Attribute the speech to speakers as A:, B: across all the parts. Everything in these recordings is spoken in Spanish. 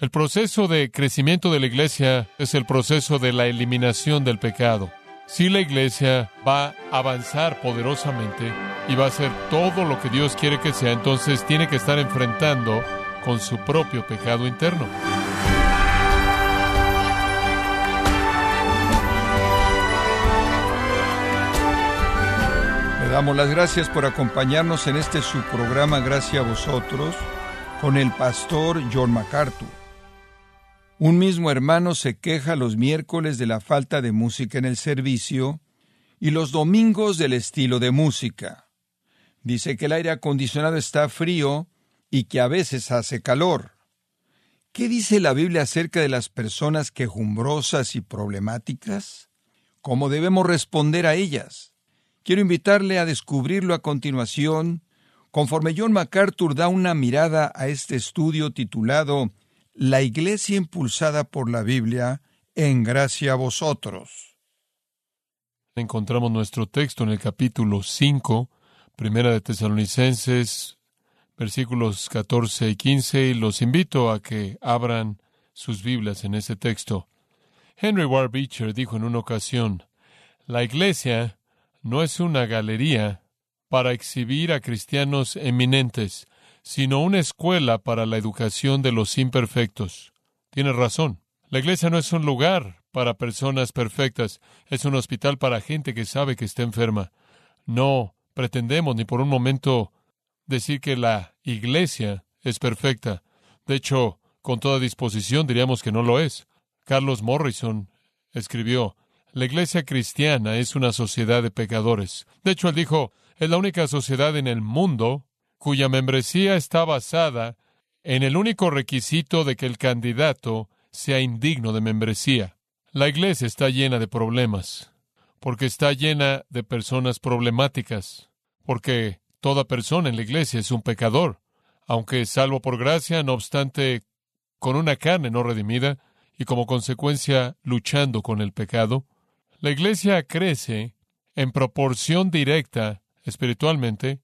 A: El proceso de crecimiento de la iglesia es el proceso de la eliminación del pecado. Si la iglesia va a avanzar poderosamente y va a hacer todo lo que Dios quiere que sea, entonces tiene que estar enfrentando con su propio pecado interno.
B: Le damos las gracias por acompañarnos en este su programa Gracias a vosotros con el pastor John MacArthur. Un mismo hermano se queja los miércoles de la falta de música en el servicio y los domingos del estilo de música. Dice que el aire acondicionado está frío y que a veces hace calor. ¿Qué dice la Biblia acerca de las personas quejumbrosas y problemáticas? ¿Cómo debemos responder a ellas? Quiero invitarle a descubrirlo a continuación, conforme John MacArthur da una mirada a este estudio titulado La Iglesia impulsada por la Biblia, en gracia a vosotros.
A: Encontramos nuestro texto en el capítulo 5, Primera de Tesalonicenses, versículos 14 y 15, y los invito a que abran sus Biblias en ese texto. Henry Ward Beecher dijo en una ocasión, la iglesia no es una galería para exhibir a cristianos eminentes, sino una escuela para la educación de los imperfectos. Tiene razón. La iglesia no es un lugar para personas perfectas, es un hospital para gente que sabe que está enferma. No pretendemos ni por un momento decir que la iglesia es perfecta. De hecho, con toda disposición diríamos que no lo es. Carlos Morrison escribió, la iglesia cristiana es una sociedad de pecadores. De hecho, él dijo, es la única sociedad en el mundo cuya membresía está basada en el único requisito de que el candidato sea indigno de membresía. La iglesia está llena de problemas, porque está llena de personas problemáticas, porque toda persona en la iglesia es un pecador, aunque salvo por gracia, no obstante, con una carne no redimida y como consecuencia luchando con el pecado. La iglesia crece en proporción directa, espiritualmente,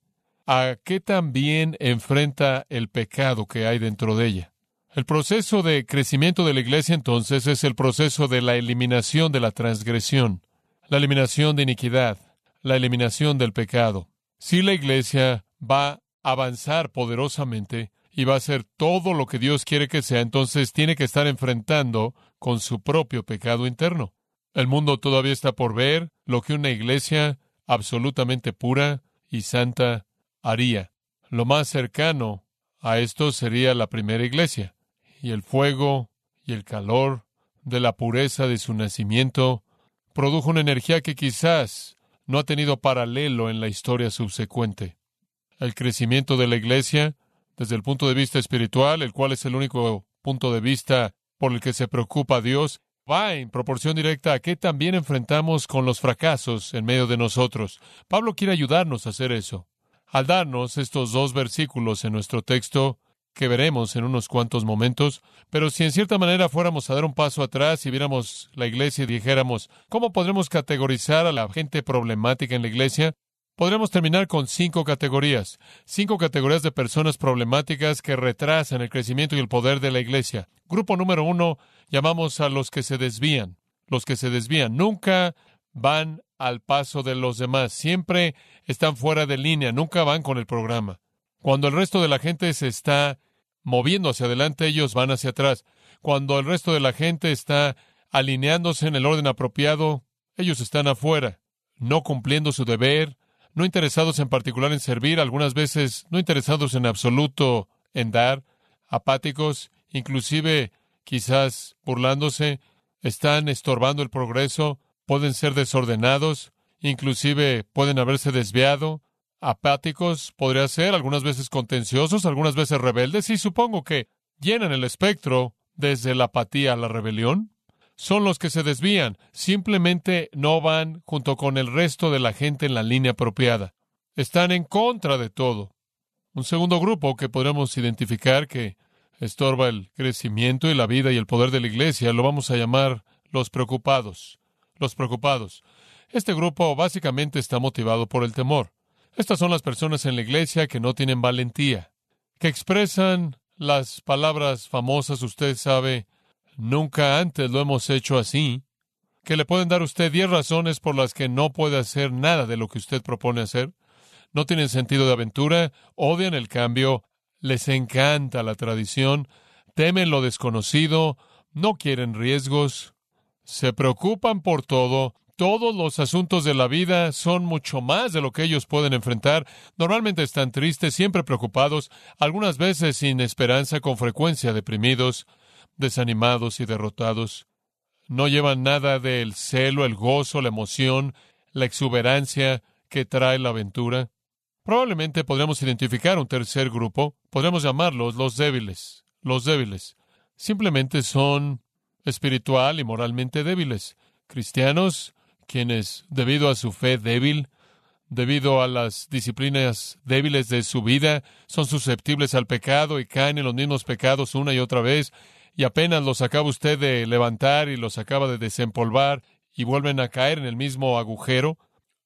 A: a que también enfrenta el pecado que hay dentro de ella. El proceso de crecimiento de la iglesia entonces es el proceso de la eliminación de la transgresión, la eliminación de iniquidad, la eliminación del pecado. Si la iglesia va a avanzar poderosamente y va a hacer todo lo que Dios quiere que sea, entonces tiene que estar enfrentando con su propio pecado interno. El mundo todavía está por ver lo que una iglesia absolutamente pura y santa haría. Lo más cercano a esto sería la primera iglesia, y el fuego y el calor de la pureza de su nacimiento produjo una energía que quizás no ha tenido paralelo en la historia subsecuente. El crecimiento de la iglesia, desde el punto de vista espiritual, el cual es el único punto de vista por el que se preocupa Dios, va en proporción directa a que también enfrentamos con los fracasos en medio de nosotros. Pablo quiere ayudarnos a hacer eso. Al darnos estos dos versículos en nuestro texto, que veremos en unos cuantos momentos, pero si en cierta manera fuéramos a dar un paso atrás y viéramos la iglesia y dijéramos, ¿cómo podremos categorizar a la gente problemática en la iglesia? Podremos terminar con cinco categorías, cinco categorías de personas problemáticas que retrasan el crecimiento y el poder de la iglesia. Grupo número uno, llamamos a los que se desvían. Los que se desvían nunca van al paso de los demás, siempre están fuera de línea, nunca van con el programa. Cuando el resto de la gente se está moviendo hacia adelante, ellos van hacia atrás. Cuando el resto de la gente está alineándose en el orden apropiado, ellos están afuera, no cumpliendo su deber, no interesados en particular en servir, algunas veces no interesados en absoluto en dar, apáticos, inclusive quizás burlándose, están estorbando el progreso, pueden ser desordenados, inclusive pueden haberse desviado, apáticos, podría ser, algunas veces contenciosos, algunas veces rebeldes, y supongo que llenan el espectro desde la apatía a la rebelión son los que se desvían, simplemente no van junto con el resto de la gente en la línea apropiada. Están en contra de todo. Un segundo grupo que podremos identificar que estorba el crecimiento y la vida y el poder de la iglesia lo vamos a llamar los preocupados. Los preocupados. Este grupo básicamente está motivado por el temor. Estas son las personas en la iglesia que no tienen valentía, que expresan las palabras famosas, usted sabe, nunca antes lo hemos hecho así, que le pueden dar a usted diez razones por las que no puede hacer nada de lo que usted propone hacer. No tienen sentido de aventura, odian el cambio, les encanta la tradición, temen lo desconocido, no quieren riesgos, se preocupan por todo, todos los asuntos de la vida son mucho más de lo que ellos pueden enfrentar. Normalmente están tristes, siempre preocupados, algunas veces sin esperanza, con frecuencia deprimidos, desanimados y derrotados. No llevan nada del celo, el gozo, la emoción, la exuberancia que trae la aventura. Probablemente podríamos identificar un tercer grupo, podríamos llamarlos los débiles. Los débiles. Simplemente son espiritual y moralmente débiles. Cristianos quienes, debido a su fe débil, debido a las disciplinas débiles de su vida, son susceptibles al pecado y caen en los mismos pecados una y otra vez, y apenas los acaba usted de levantar y los acaba de desempolvar y vuelven a caer en el mismo agujero,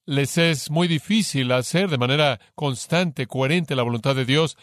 A: les es muy difícil hacer de manera constante, coherente la voluntad de Dios,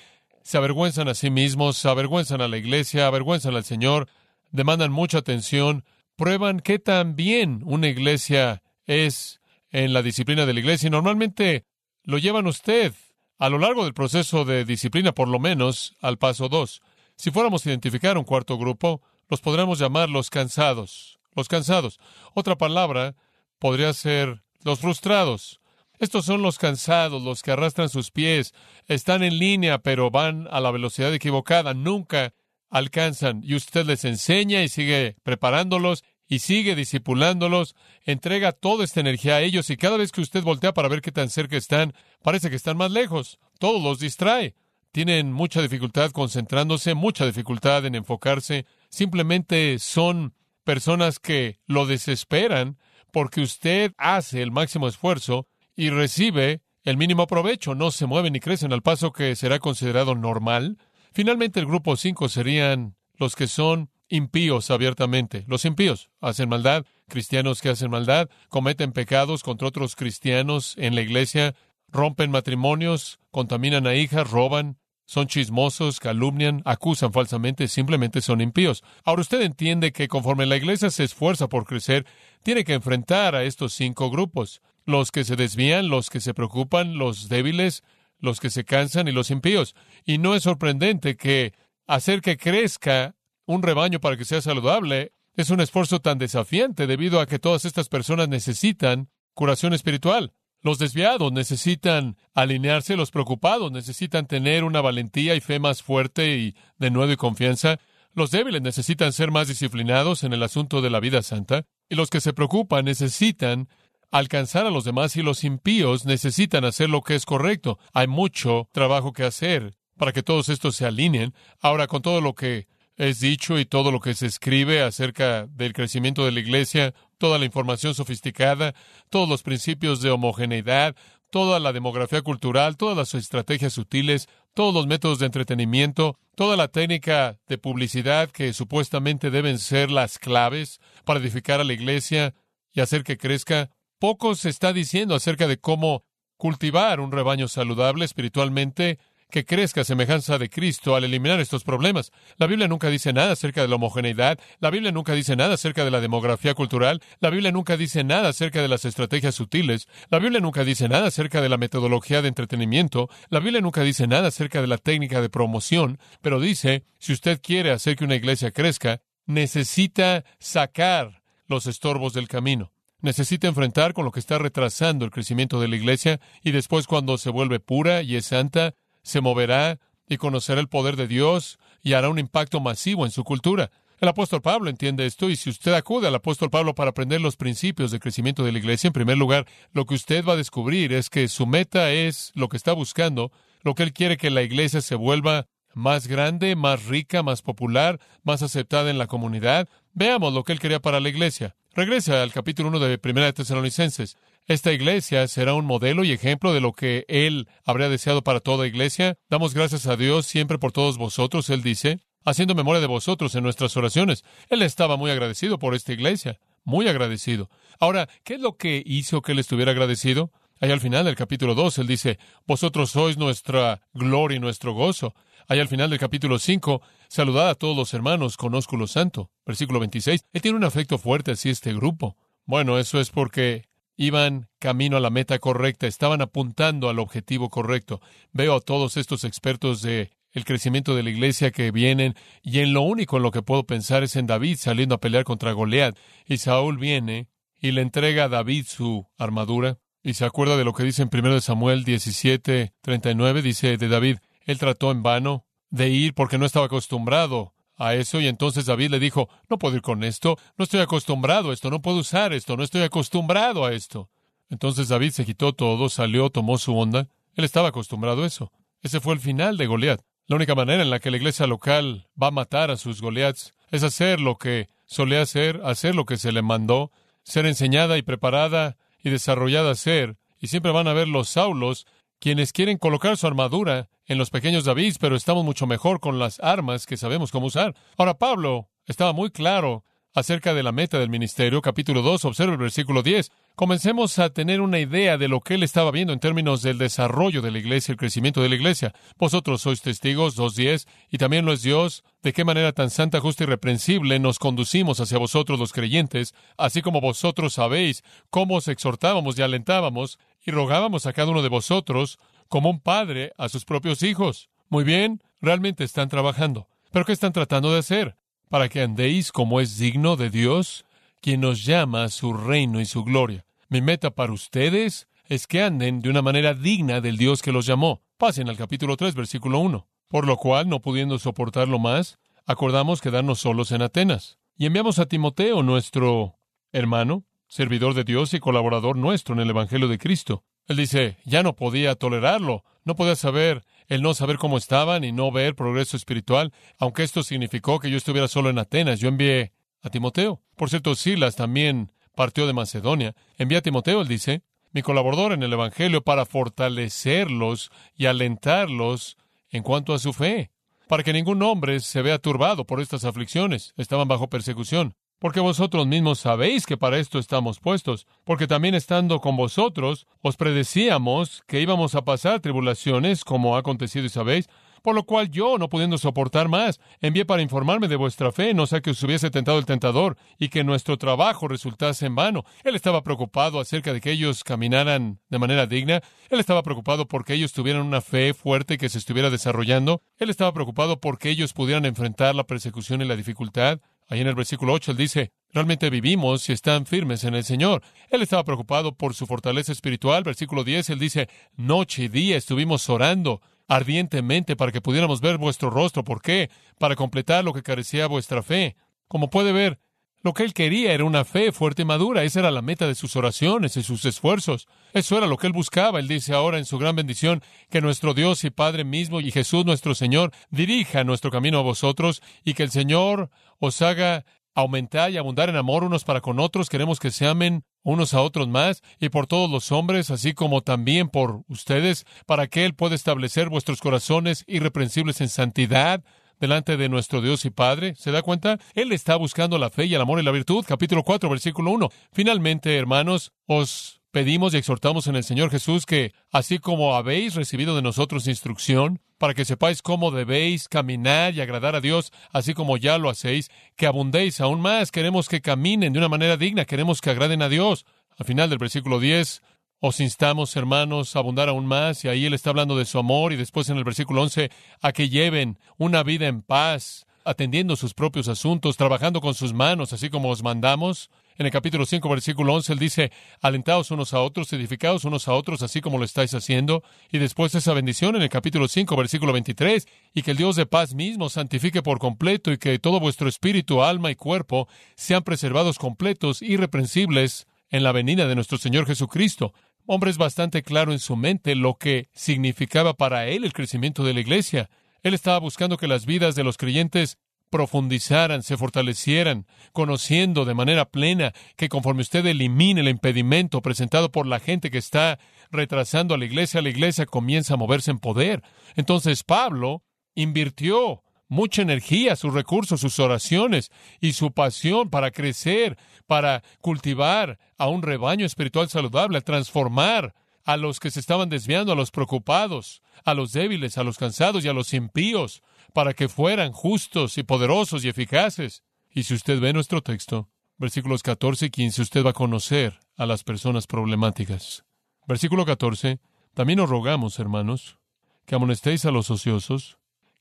A: se avergüenzan a sí mismos, se avergüenzan a la iglesia, avergüenzan al Señor, demandan mucha atención, prueban que también una iglesia es en la disciplina de la iglesia y normalmente lo llevan usted a lo largo del proceso de disciplina, por lo menos al paso dos. Si fuéramos a identificar un cuarto grupo, los podríamos llamar los cansados. Los cansados. Otra palabra podría ser los frustrados. Estos son los cansados, los que arrastran sus pies, están en línea, pero van a la velocidad equivocada, nunca alcanzan. Y usted les enseña y sigue preparándolos y sigue discipulándolos, entrega toda esta energía a ellos y cada vez que usted voltea para ver qué tan cerca están, parece que están más lejos. Todo los distrae. Tienen mucha dificultad concentrándose, mucha dificultad en enfocarse. Simplemente son personas que lo desesperan porque usted hace el máximo esfuerzo y recibe el mínimo provecho. No se mueven ni crecen al paso que será considerado normal. Finalmente, el grupo 5 serían los que son impíos abiertamente. Los impíos hacen maldad, cristianos que hacen maldad, cometen pecados contra otros cristianos en la iglesia, rompen matrimonios, contaminan a hijas, roban, son chismosos, calumnian, acusan falsamente, simplemente son impíos. Ahora usted entiende que conforme la iglesia se esfuerza por crecer, tiene que enfrentar a estos cinco grupos. Los que se desvían, los que se preocupan, los débiles, los que se cansan y los impíos. Y no es sorprendente que hacer que crezca un rebaño para que sea saludable es un esfuerzo tan desafiante debido a que todas estas personas necesitan curación espiritual. Los desviados necesitan alinearse, los preocupados necesitan tener una valentía y fe más fuerte y de nuevo y confianza. Los débiles necesitan ser más disciplinados en el asunto de la vida santa. Y los que se preocupan necesitan alcanzar a los demás y los impíos necesitan hacer lo que es correcto. Hay mucho trabajo que hacer para que todos estos se alineen. Ahora, con todo lo que es dicho y todo lo que se escribe acerca del crecimiento de la Iglesia, toda la información sofisticada, todos los principios de homogeneidad, toda la demografía cultural, todas las estrategias sutiles, todos los métodos de entretenimiento, toda la técnica de publicidad que supuestamente deben ser las claves para edificar a la Iglesia y hacer que crezca. Poco se está diciendo acerca de cómo cultivar un rebaño saludable espiritualmente que crezca a semejanza de Cristo al eliminar estos problemas. La Biblia nunca dice nada acerca de la homogeneidad, la Biblia nunca dice nada acerca de la demografía cultural, la Biblia nunca dice nada acerca de las estrategias sutiles, la Biblia nunca dice nada acerca de la metodología de entretenimiento, la Biblia nunca dice nada acerca de la técnica de promoción, pero dice, si usted quiere hacer que una iglesia crezca, necesita sacar los estorbos del camino necesita enfrentar con lo que está retrasando el crecimiento de la iglesia y después cuando se vuelve pura y es santa, se moverá y conocerá el poder de Dios y hará un impacto masivo en su cultura. El apóstol Pablo entiende esto y si usted acude al apóstol Pablo para aprender los principios de crecimiento de la iglesia, en primer lugar, lo que usted va a descubrir es que su meta es lo que está buscando, lo que él quiere que la iglesia se vuelva más grande, más rica, más popular, más aceptada en la comunidad. Veamos lo que él quería para la iglesia. Regresa al capítulo 1 de Primera de Tesalonicenses. Esta iglesia será un modelo y ejemplo de lo que Él habría deseado para toda iglesia. Damos gracias a Dios siempre por todos vosotros, Él dice, haciendo memoria de vosotros en nuestras oraciones. Él estaba muy agradecido por esta iglesia, muy agradecido. Ahora, ¿qué es lo que hizo que Él estuviera agradecido? Ahí al final del capítulo 2, Él dice, vosotros sois nuestra gloria y nuestro gozo. Allá al final del capítulo 5, saludad a todos los hermanos con ósculo santo. Versículo 26. Él tiene un afecto fuerte hacia este grupo. Bueno, eso es porque iban camino a la meta correcta, estaban apuntando al objetivo correcto. Veo a todos estos expertos de el crecimiento de la iglesia que vienen, y en lo único en lo que puedo pensar es en David saliendo a pelear contra Goliat. Y Saúl viene y le entrega a David su armadura. Y se acuerda de lo que dice en 1 Samuel 17, 39, dice de David, él trató en vano de ir porque no estaba acostumbrado a eso y entonces David le dijo, no puedo ir con esto, no estoy acostumbrado a esto, no puedo usar esto, no estoy acostumbrado a esto. Entonces David se quitó todo, salió, tomó su onda, él estaba acostumbrado a eso. Ese fue el final de Goliat. La única manera en la que la iglesia local va a matar a sus Goliaths es hacer lo que solía hacer, hacer lo que se le mandó, ser enseñada y preparada y desarrollada a ser, y siempre van a ver los Saulos quienes quieren colocar su armadura en los pequeños David, pero estamos mucho mejor con las armas que sabemos cómo usar. Ahora Pablo estaba muy claro acerca de la meta del ministerio, capítulo 2, observa el versículo 10. Comencemos a tener una idea de lo que él estaba viendo en términos del desarrollo de la iglesia, el crecimiento de la iglesia. Vosotros sois testigos, 2.10, y también lo es Dios, de qué manera tan santa, justa y reprensible nos conducimos hacia vosotros los creyentes, así como vosotros sabéis cómo os exhortábamos y alentábamos y rogábamos a cada uno de vosotros como un padre a sus propios hijos. Muy bien, realmente están trabajando. ¿Pero qué están tratando de hacer? Para que andéis como es digno de Dios, quien nos llama a su reino y su gloria. Mi meta para ustedes es que anden de una manera digna del Dios que los llamó. Pasen al capítulo 3, versículo 1. Por lo cual, no pudiendo soportarlo más, acordamos quedarnos solos en Atenas. Y enviamos a Timoteo, nuestro hermano, servidor de Dios y colaborador nuestro en el Evangelio de Cristo. Él dice, ya no podía tolerarlo, no podía saber el no saber cómo estaban y no ver progreso espiritual, aunque esto significó que yo estuviera solo en Atenas. Yo envié a Timoteo. Por cierto, Silas también partió de Macedonia. Envié a Timoteo, él dice, mi colaborador en el Evangelio, para fortalecerlos y alentarlos en cuanto a su fe, para que ningún hombre se vea turbado por estas aflicciones. Estaban bajo persecución porque vosotros mismos sabéis que para esto estamos puestos, porque también estando con vosotros os predecíamos que íbamos a pasar tribulaciones, como ha acontecido y sabéis, por lo cual yo, no pudiendo soportar más, envié para informarme de vuestra fe, no sea que os hubiese tentado el tentador y que nuestro trabajo resultase en vano. Él estaba preocupado acerca de que ellos caminaran de manera digna. Él estaba preocupado porque ellos tuvieran una fe fuerte que se estuviera desarrollando. Él estaba preocupado porque ellos pudieran enfrentar la persecución y la dificultad. Ahí en el versículo 8 él dice, realmente vivimos y están firmes en el Señor. Él estaba preocupado por su fortaleza espiritual. Versículo 10 él dice, noche y día estuvimos orando ardientemente para que pudiéramos ver vuestro rostro. ¿Por qué? Para completar lo que carecía vuestra fe. Como puede ver, lo que él quería era una fe fuerte y madura. Esa era la meta de sus oraciones y sus esfuerzos. Eso era lo que él buscaba. Él dice ahora en su gran bendición que nuestro Dios y Padre mismo y Jesús nuestro Señor dirija nuestro camino a vosotros y que el Señor os haga aumentar y abundar en amor unos para con otros. Queremos que se amen unos a otros más y por todos los hombres, así como también por ustedes, para que Él pueda establecer vuestros corazones irreprensibles en santidad delante de nuestro Dios y Padre. ¿Se da cuenta? Él está buscando la fe y el amor y la virtud. Capítulo 4, versículo 1. Finalmente, hermanos, os pedimos y exhortamos en el Señor Jesús que, así como habéis recibido de nosotros instrucción, para que sepáis cómo debéis caminar y agradar a Dios, así como ya lo hacéis, que abundéis aún más. Queremos que caminen de una manera digna, queremos que agraden a Dios. Al final del versículo 10, os instamos, hermanos, a abundar aún más, y ahí él está hablando de su amor, y después en el versículo 11, a que lleven una vida en paz, atendiendo sus propios asuntos, trabajando con sus manos, así como os mandamos. En el capítulo 5, versículo 11, él dice, alentaos unos a otros, edificaos unos a otros, así como lo estáis haciendo. Y después esa bendición en el capítulo 5, versículo 23, y que el Dios de paz mismo santifique por completo y que todo vuestro espíritu, alma y cuerpo sean preservados completos, irreprensibles, en la venida de nuestro Señor Jesucristo hombre es bastante claro en su mente lo que significaba para él el crecimiento de la iglesia. Él estaba buscando que las vidas de los creyentes profundizaran, se fortalecieran, conociendo de manera plena que conforme usted elimine el impedimento presentado por la gente que está retrasando a la iglesia, la iglesia comienza a moverse en poder. Entonces Pablo invirtió mucha energía, sus recursos, sus oraciones y su pasión para crecer, para cultivar a un rebaño espiritual saludable, a transformar a los que se estaban desviando, a los preocupados, a los débiles, a los cansados y a los impíos, para que fueran justos y poderosos y eficaces. Y si usted ve nuestro texto, versículos 14 y 15, usted va a conocer a las personas problemáticas. Versículo 14, también os rogamos, hermanos, que amonestéis a los ociosos,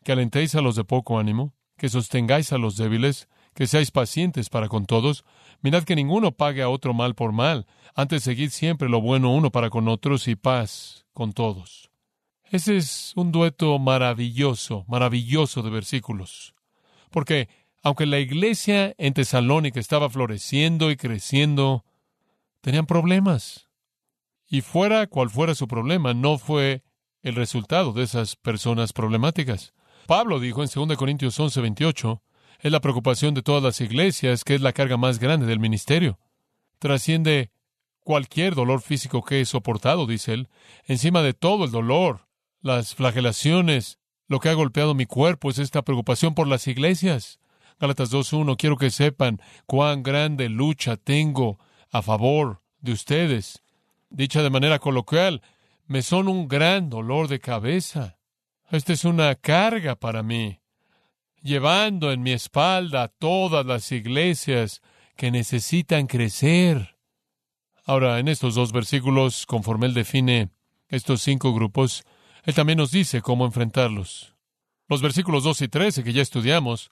A: que alentéis a los de poco ánimo, que sostengáis a los débiles, que seáis pacientes para con todos. Mirad que ninguno pague a otro mal por mal, antes seguid siempre lo bueno uno para con otros y paz con todos. Ese es un dueto maravilloso, maravilloso de versículos. Porque aunque la iglesia en Tesalónica estaba floreciendo y creciendo, tenían problemas. Y fuera cual fuera su problema, no fue el resultado de esas personas problemáticas. Pablo dijo en 2 Corintios 11, 28, es la preocupación de todas las iglesias, que es la carga más grande del ministerio. Trasciende cualquier dolor físico que he soportado, dice él, encima de todo el dolor, las flagelaciones, lo que ha golpeado mi cuerpo es esta preocupación por las iglesias. Gálatas 2.1, quiero que sepan cuán grande lucha tengo a favor de ustedes. Dicha de manera coloquial, me son un gran dolor de cabeza. Esta es una carga para mí, llevando en mi espalda todas las iglesias que necesitan crecer. Ahora, en estos dos versículos, conforme él define estos cinco grupos, él también nos dice cómo enfrentarlos. Los versículos 2 y 13 que ya estudiamos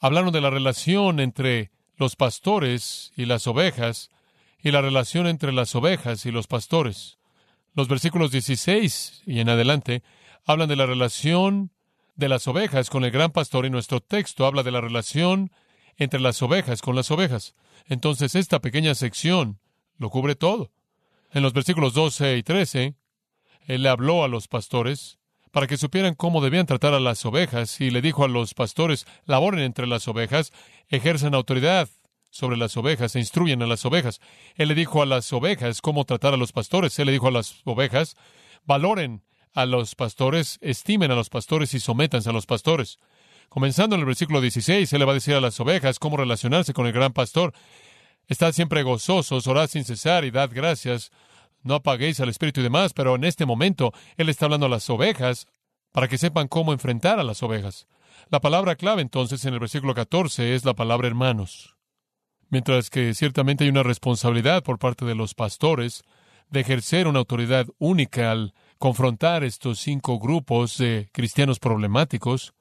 A: hablaron de la relación entre los pastores y las ovejas y la relación entre las ovejas y los pastores. Los versículos 16 y en adelante hablan de la relación de las ovejas con el gran pastor y nuestro texto habla de la relación entre las ovejas con las ovejas. Entonces esta pequeña sección lo cubre todo. En los versículos 12 y 13, él le habló a los pastores para que supieran cómo debían tratar a las ovejas y le dijo a los pastores, laboren entre las ovejas, ejerzan autoridad sobre las ovejas e instruyen a las ovejas. Él le dijo a las ovejas cómo tratar a los pastores. Él le dijo a las ovejas, valoren a los pastores, estimen a los pastores y sométanse a los pastores. Comenzando en el versículo 16, él le va a decir a las ovejas cómo relacionarse con el gran pastor. Estad siempre gozosos, orad sin cesar y dad gracias. No apaguéis al espíritu y demás, pero en este momento él está hablando a las ovejas para que sepan cómo enfrentar a las ovejas. La palabra clave entonces en el versículo 14 es la palabra hermanos. Mientras que ciertamente hay una responsabilidad por parte de los pastores de ejercer una autoridad única al confrontar estos cinco grupos de cristianos problemáticos,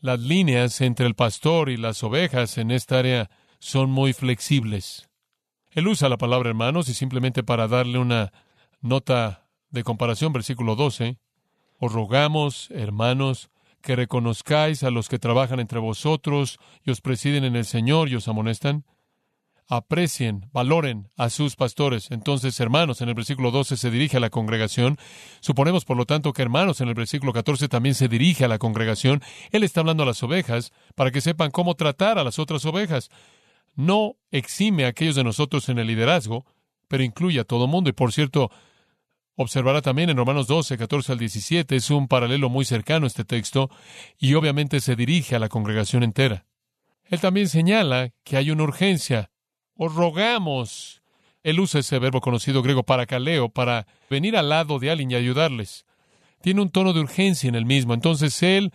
A: las líneas entre el pastor y las ovejas en esta área son muy flexibles. Él usa la palabra hermanos y simplemente para darle una nota de comparación, versículo 12, os rogamos, hermanos, que reconozcáis a los que trabajan entre vosotros y os presiden en el Señor y os amonestan, aprecien, valoren a sus pastores. Entonces, hermanos, en el versículo 12 se dirige a la congregación. Suponemos, por lo tanto, que hermanos en el versículo 14 también se dirige a la congregación. Él está hablando a las ovejas para que sepan cómo tratar a las otras ovejas. No exime a aquellos de nosotros en el liderazgo, pero incluye a todo mundo. Y por cierto, observará también en Romanos 12, 14 al 17, es un paralelo muy cercano este texto, y obviamente se dirige a la congregación entera. Él también señala que hay una urgencia os rogamos. Él usa ese verbo conocido griego para caleo, para venir al lado de alguien y ayudarles. Tiene un tono de urgencia en el mismo. Entonces él,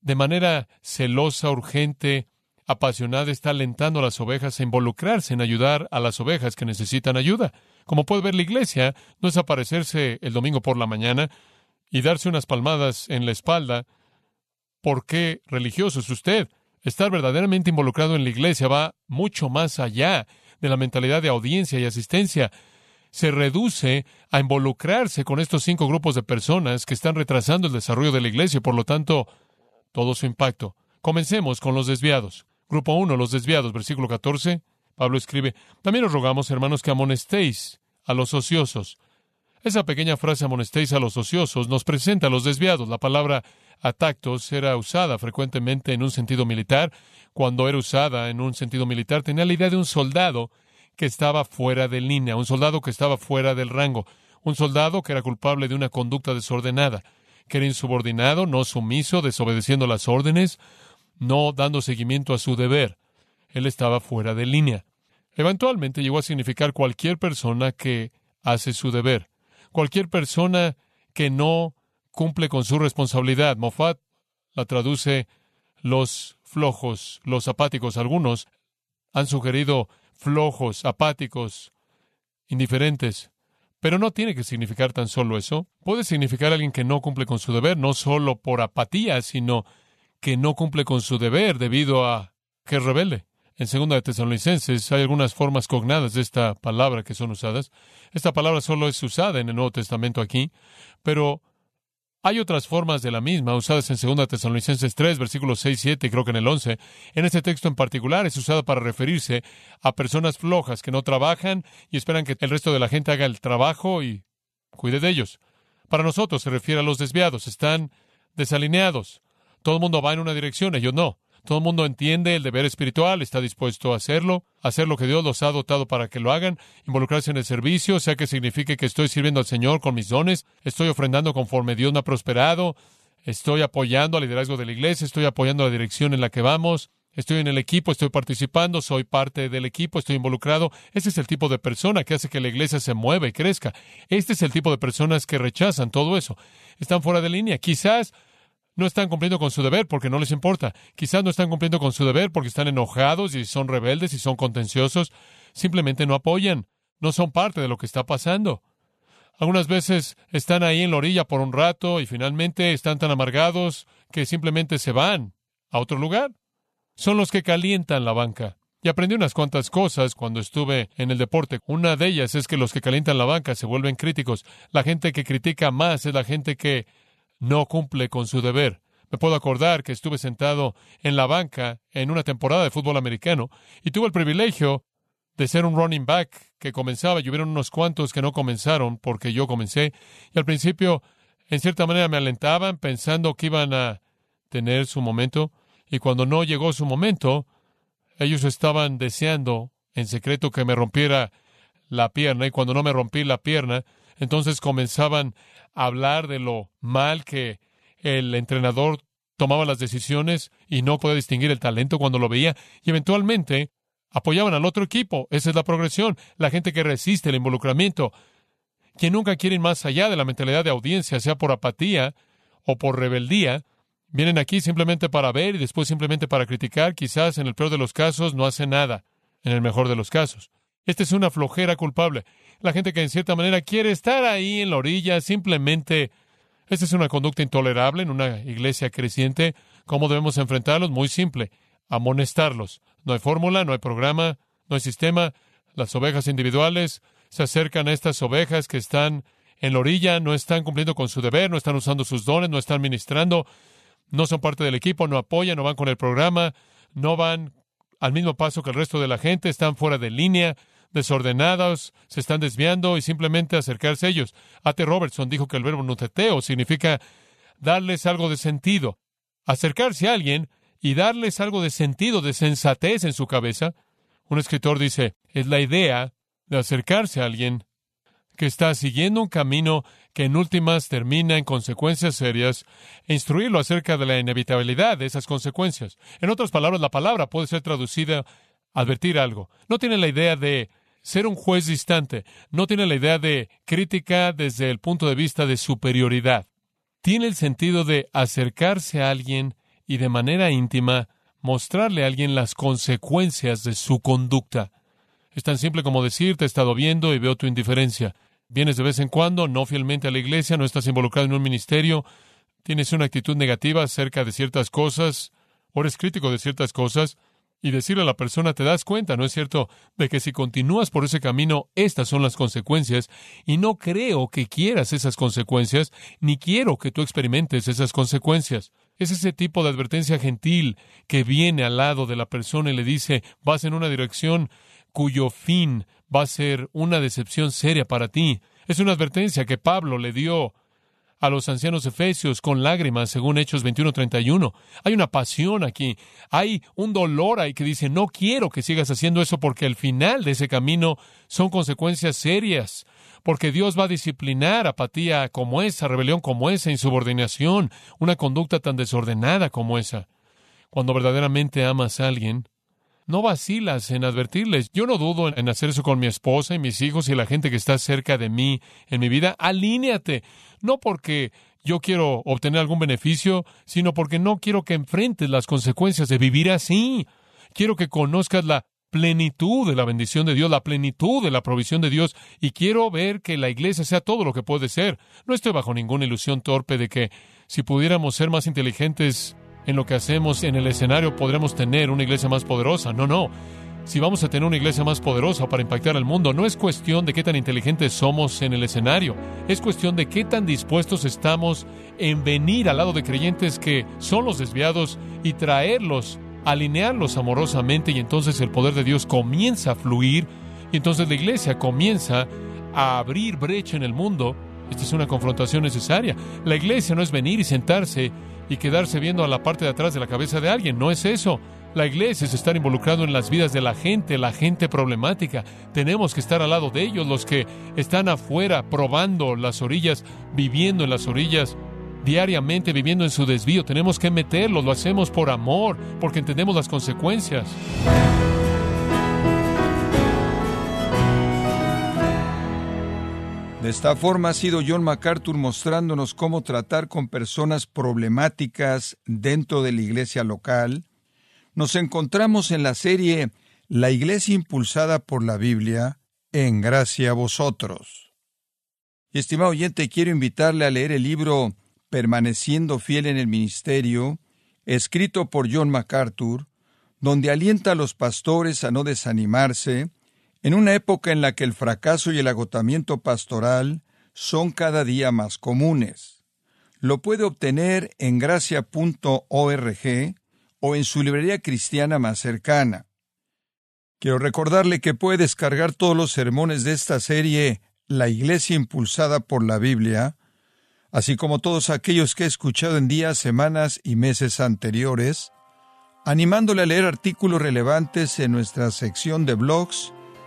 A: de manera celosa, urgente, apasionada, está alentando a las ovejas a involucrarse en ayudar a las ovejas que necesitan ayuda. Como puede ver, la iglesia no es aparecerse el domingo por la mañana y darse unas palmadas en la espalda. ¿Por qué religioso es usted? Estar verdaderamente involucrado en la iglesia va mucho más allá de la mentalidad de audiencia y asistencia. Se reduce a involucrarse con estos cinco grupos de personas que están retrasando el desarrollo de la iglesia y por lo tanto todo su impacto. Comencemos con los desviados. Grupo 1, los desviados, versículo 14. Pablo escribe, también os rogamos, hermanos, que amonestéis a los ociosos. Esa pequeña frase amonestéis a los ociosos nos presenta a los desviados. La palabra atactos era usada frecuentemente en un sentido militar. Cuando era usada en un sentido militar, tenía la idea de un soldado que estaba fuera de línea, un soldado que estaba fuera del rango, un soldado que era culpable de una conducta desordenada, que era insubordinado, no sumiso, desobedeciendo las órdenes, no dando seguimiento a su deber. Él estaba fuera de línea. Eventualmente llegó a significar cualquier persona que hace su deber. Cualquier persona que no cumple con su responsabilidad. Moffat la traduce los flojos, los apáticos. Algunos han sugerido flojos, apáticos, indiferentes. Pero no tiene que significar tan solo eso. Puede significar alguien que no cumple con su deber, no solo por apatía, sino que no cumple con su deber debido a que es rebelde. En segunda de Tesalonicenses hay algunas formas cognadas de esta palabra que son usadas. Esta palabra solo es usada en el Nuevo Testamento aquí, pero hay otras formas de la misma usadas en 2 Tesalonicenses 3, versículos 6 y 7, y creo que en el 11. En este texto en particular es usado para referirse a personas flojas que no trabajan y esperan que el resto de la gente haga el trabajo y cuide de ellos. Para nosotros se refiere a los desviados, están desalineados. Todo el mundo va en una dirección, ellos no. Todo el mundo entiende el deber espiritual, está dispuesto a hacerlo, hacer lo que Dios los ha dotado para que lo hagan, involucrarse en el servicio, sea que signifique que estoy sirviendo al Señor con mis dones, estoy ofrendando conforme Dios me ha prosperado, estoy apoyando al liderazgo de la iglesia, estoy apoyando la dirección en la que vamos, estoy en el equipo, estoy participando, soy parte del equipo, estoy involucrado. Ese es el tipo de persona que hace que la iglesia se mueva y crezca. Este es el tipo de personas que rechazan todo eso. Están fuera de línea. Quizás no están cumpliendo con su deber porque no les importa. Quizás no están cumpliendo con su deber porque están enojados y son rebeldes y son contenciosos. Simplemente no apoyan. No son parte de lo que está pasando. Algunas veces están ahí en la orilla por un rato y finalmente están tan amargados que simplemente se van a otro lugar. Son los que calientan la banca. Y aprendí unas cuantas cosas cuando estuve en el deporte. Una de ellas es que los que calientan la banca se vuelven críticos. La gente que critica más es la gente que no cumple con su deber. Me puedo acordar que estuve sentado en la banca en una temporada de fútbol americano y tuve el privilegio de ser un running back que comenzaba y hubieron unos cuantos que no comenzaron porque yo comencé y al principio en cierta manera me alentaban pensando que iban a tener su momento y cuando no llegó su momento ellos estaban deseando en secreto que me rompiera la pierna y cuando no me rompí la pierna entonces comenzaban a hablar de lo mal que el entrenador tomaba las decisiones y no podía distinguir el talento cuando lo veía. Y eventualmente apoyaban al otro equipo. Esa es la progresión. La gente que resiste el involucramiento, que nunca quiere ir más allá de la mentalidad de audiencia, sea por apatía o por rebeldía, vienen aquí simplemente para ver y después simplemente para criticar. Quizás en el peor de los casos no hacen nada, en el mejor de los casos. Esta es una flojera culpable. La gente que en cierta manera quiere estar ahí en la orilla, simplemente... Esta es una conducta intolerable en una iglesia creciente. ¿Cómo debemos enfrentarlos? Muy simple. Amonestarlos. No hay fórmula, no hay programa, no hay sistema. Las ovejas individuales se acercan a estas ovejas que están en la orilla, no están cumpliendo con su deber, no están usando sus dones, no están ministrando, no son parte del equipo, no apoyan, no van con el programa, no van al mismo paso que el resto de la gente, están fuera de línea, desordenados, se están desviando y simplemente acercarse a ellos. A.T. Robertson dijo que el verbo nuteteo significa darles algo de sentido. Acercarse a alguien y darles algo de sentido, de sensatez en su cabeza. Un escritor dice, es la idea de acercarse a alguien que está siguiendo un camino que en últimas termina en consecuencias serias e instruirlo acerca de la inevitabilidad de esas consecuencias. En otras palabras, la palabra puede ser traducida advertir algo. No tiene la idea de ser un juez distante, no tiene la idea de crítica desde el punto de vista de superioridad. Tiene el sentido de acercarse a alguien y de manera íntima mostrarle a alguien las consecuencias de su conducta. Es tan simple como decir, te he estado viendo y veo tu indiferencia. Vienes de vez en cuando, no fielmente a la iglesia, no estás involucrado en un ministerio, tienes una actitud negativa acerca de ciertas cosas, o eres crítico de ciertas cosas, y decirle a la persona, te das cuenta, ¿no es cierto?, de que si continúas por ese camino, estas son las consecuencias, y no creo que quieras esas consecuencias, ni quiero que tú experimentes esas consecuencias. Es ese tipo de advertencia gentil que viene al lado de la persona y le dice, vas en una dirección cuyo fin va a ser una decepción seria para ti. Es una advertencia que Pablo le dio a los ancianos efesios con lágrimas, según Hechos 21:31. Hay una pasión aquí, hay un dolor ahí que dice, no quiero que sigas haciendo eso porque al final de ese camino son consecuencias serias, porque Dios va a disciplinar apatía como esa, rebelión como esa, insubordinación, una conducta tan desordenada como esa. Cuando verdaderamente amas a alguien, no vacilas en advertirles. Yo no dudo en hacer eso con mi esposa y mis hijos y la gente que está cerca de mí en mi vida. Alíneate. No porque yo quiero obtener algún beneficio, sino porque no quiero que enfrentes las consecuencias de vivir así. Quiero que conozcas la plenitud de la bendición de Dios, la plenitud de la provisión de Dios, y quiero ver que la iglesia sea todo lo que puede ser. No estoy bajo ninguna ilusión torpe de que si pudiéramos ser más inteligentes en lo que hacemos en el escenario, podremos tener una iglesia más poderosa. No, no. Si vamos a tener una iglesia más poderosa para impactar al mundo, no es cuestión de qué tan inteligentes somos en el escenario, es cuestión de qué tan dispuestos estamos en venir al lado de creyentes que son los desviados y traerlos alinearlos amorosamente y entonces el poder de Dios comienza a fluir y entonces la iglesia comienza a abrir brecha en el mundo. Esta es una confrontación necesaria. La iglesia no es venir y sentarse y quedarse viendo a la parte de atrás de la cabeza de alguien, no es eso. La iglesia es estar involucrado en las vidas de la gente, la gente problemática. Tenemos que estar al lado de ellos, los que están afuera probando las orillas, viviendo en las orillas diariamente viviendo en su desvío. Tenemos que meterlo, lo hacemos por amor, porque entendemos las consecuencias.
B: De esta forma ha sido John MacArthur mostrándonos cómo tratar con personas problemáticas dentro de la iglesia local. Nos encontramos en la serie La iglesia impulsada por la Biblia, en gracia a vosotros. Y estimado oyente, quiero invitarle a leer el libro Permaneciendo fiel en el ministerio, escrito por John MacArthur, donde alienta a los pastores a no desanimarse, en una época en la que el fracaso y el agotamiento pastoral son cada día más comunes. Lo puede obtener en gracia.org o en su librería cristiana más cercana. Quiero recordarle que puede descargar todos los sermones de esta serie La Iglesia impulsada por la Biblia así como todos aquellos que he escuchado en días, semanas y meses anteriores, animándole a leer artículos relevantes en nuestra sección de blogs